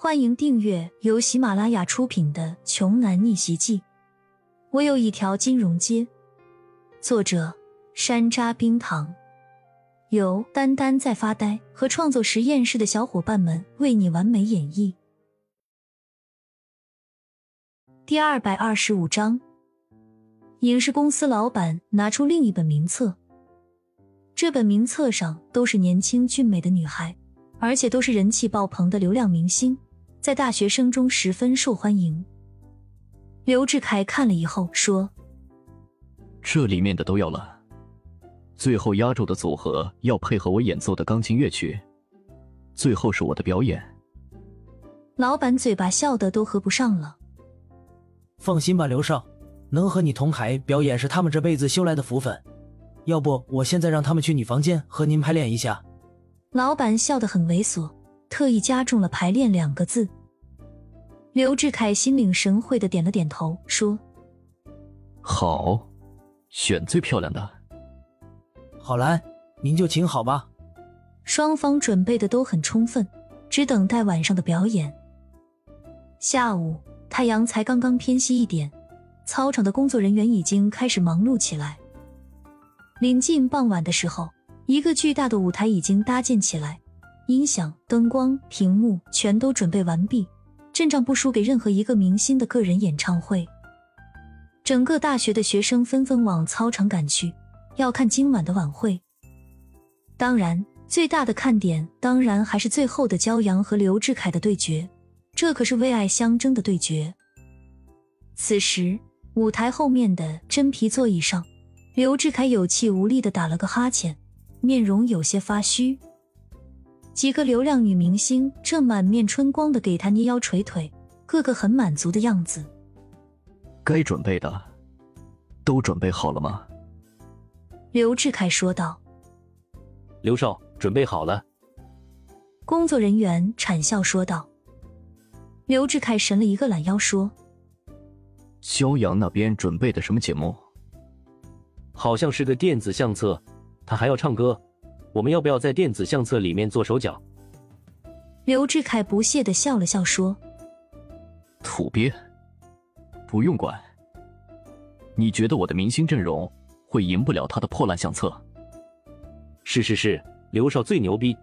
欢迎订阅由喜马拉雅出品的《穷男逆袭记》。我有一条金融街。作者：山楂冰糖，由丹丹在发呆和创作实验室的小伙伴们为你完美演绎。第二百二十五章，影视公司老板拿出另一本名册。这本名册上都是年轻俊美的女孩，而且都是人气爆棚的流量明星。在大学生中十分受欢迎。刘志凯看了以后说：“这里面的都要了，最后压轴的组合要配合我演奏的钢琴乐曲，最后是我的表演。”老板嘴巴笑得都合不上了。放心吧，刘少，能和你同台表演是他们这辈子修来的福分。要不，我现在让他们去你房间和您排练一下。老板笑得很猥琐。特意加重了“排练”两个字。刘志凯心领神会的点了点头，说：“好，选最漂亮的。”好来，您就请好吧。双方准备的都很充分，只等待晚上的表演。下午太阳才刚刚偏西一点，操场的工作人员已经开始忙碌起来。临近傍晚的时候，一个巨大的舞台已经搭建起来。音响、灯光、屏幕全都准备完毕，阵仗不输给任何一个明星的个人演唱会。整个大学的学生纷纷往操场赶去，要看今晚的晚会。当然，最大的看点当然还是最后的焦阳和刘志凯的对决，这可是为爱相争的对决。此时，舞台后面的真皮座椅上，刘志凯有气无力的打了个哈欠，面容有些发虚。几个流量女明星正满面春光的给他捏腰捶腿，个个很满足的样子。该准备的都准备好了吗？刘志凯说道。刘少，准备好了。工作人员谄笑说道。刘志凯伸了一个懒腰说：“骄阳那边准备的什么节目？好像是个电子相册，他还要唱歌。”我们要不要在电子相册里面做手脚？刘志凯不屑的笑了笑说：“土鳖，不用管。你觉得我的明星阵容会赢不了他的破烂相册？是是是，刘少最牛逼，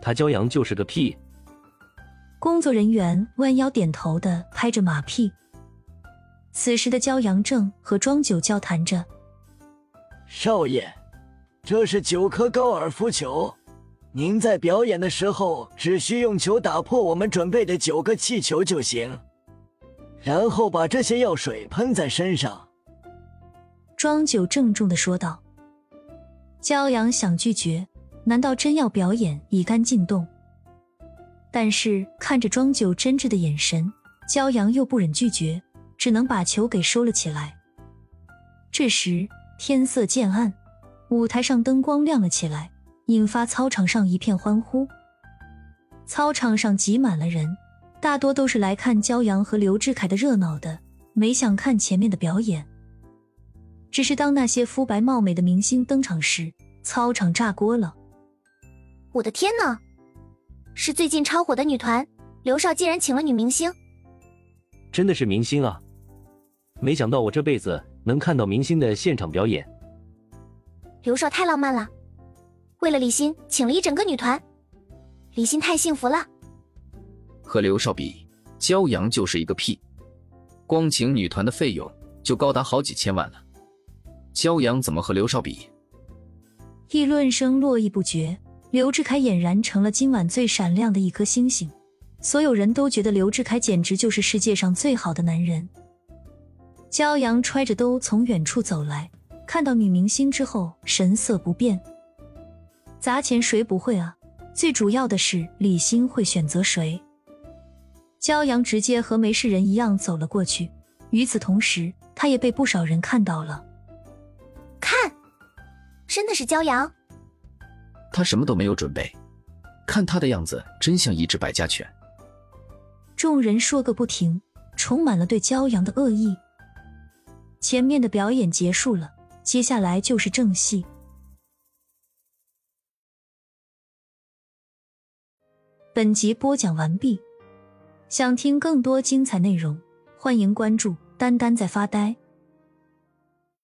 他骄阳就是个屁。”工作人员弯腰点头的拍着马屁。此时的骄阳正和庄九交谈着：“少爷。”这是九颗高尔夫球，您在表演的时候只需用球打破我们准备的九个气球就行，然后把这些药水喷在身上。”庄九郑重的说道。骄阳想拒绝，难道真要表演以干进洞？但是看着庄九真挚的眼神，骄阳又不忍拒绝，只能把球给收了起来。这时天色渐暗。舞台上灯光亮了起来，引发操场上一片欢呼。操场上挤满了人，大多都是来看骄阳和刘志凯的热闹的，没想看前面的表演。只是当那些肤白貌美的明星登场时，操场炸锅了。我的天呐，是最近超火的女团，刘少竟然请了女明星，真的是明星啊！没想到我这辈子能看到明星的现场表演。刘少太浪漫了，为了李欣请了一整个女团，李欣太幸福了。和刘少比，骄阳就是一个屁，光请女团的费用就高达好几千万了，骄阳怎么和刘少比？议论声络绎不绝，刘志凯俨然成了今晚最闪亮的一颗星星，所有人都觉得刘志凯简直就是世界上最好的男人。骄阳揣着兜从远处走来。看到女明星之后，神色不变。砸钱谁不会啊？最主要的是李欣会选择谁？骄阳直接和没事人一样走了过去。与此同时，他也被不少人看到了。看，真的是骄阳。他什么都没有准备，看他的样子，真像一只百家犬。众人说个不停，充满了对骄阳的恶意。前面的表演结束了。接下来就是正戏。本集播讲完毕，想听更多精彩内容，欢迎关注“丹丹在发呆”。